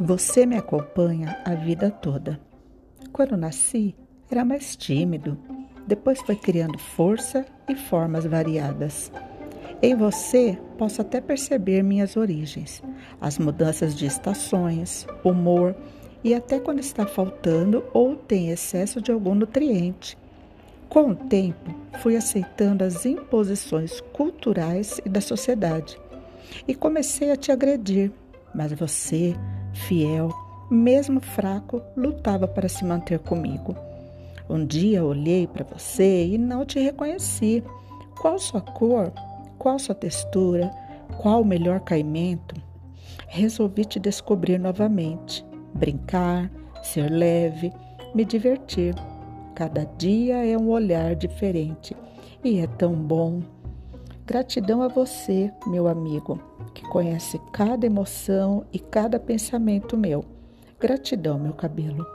Você me acompanha a vida toda. Quando nasci, era mais tímido. Depois foi criando força e formas variadas. Em você, posso até perceber minhas origens, as mudanças de estações, humor e até quando está faltando ou tem excesso de algum nutriente. Com o tempo, fui aceitando as imposições culturais e da sociedade e comecei a te agredir, mas você fiel, mesmo fraco, lutava para se manter comigo. Um dia olhei para você e não te reconheci. Qual sua cor? Qual sua textura? Qual o melhor caimento? Resolvi te descobrir novamente, brincar, ser leve, me divertir. Cada dia é um olhar diferente e é tão bom. Gratidão a você, meu amigo, que conhece cada emoção e cada pensamento meu. Gratidão, meu cabelo.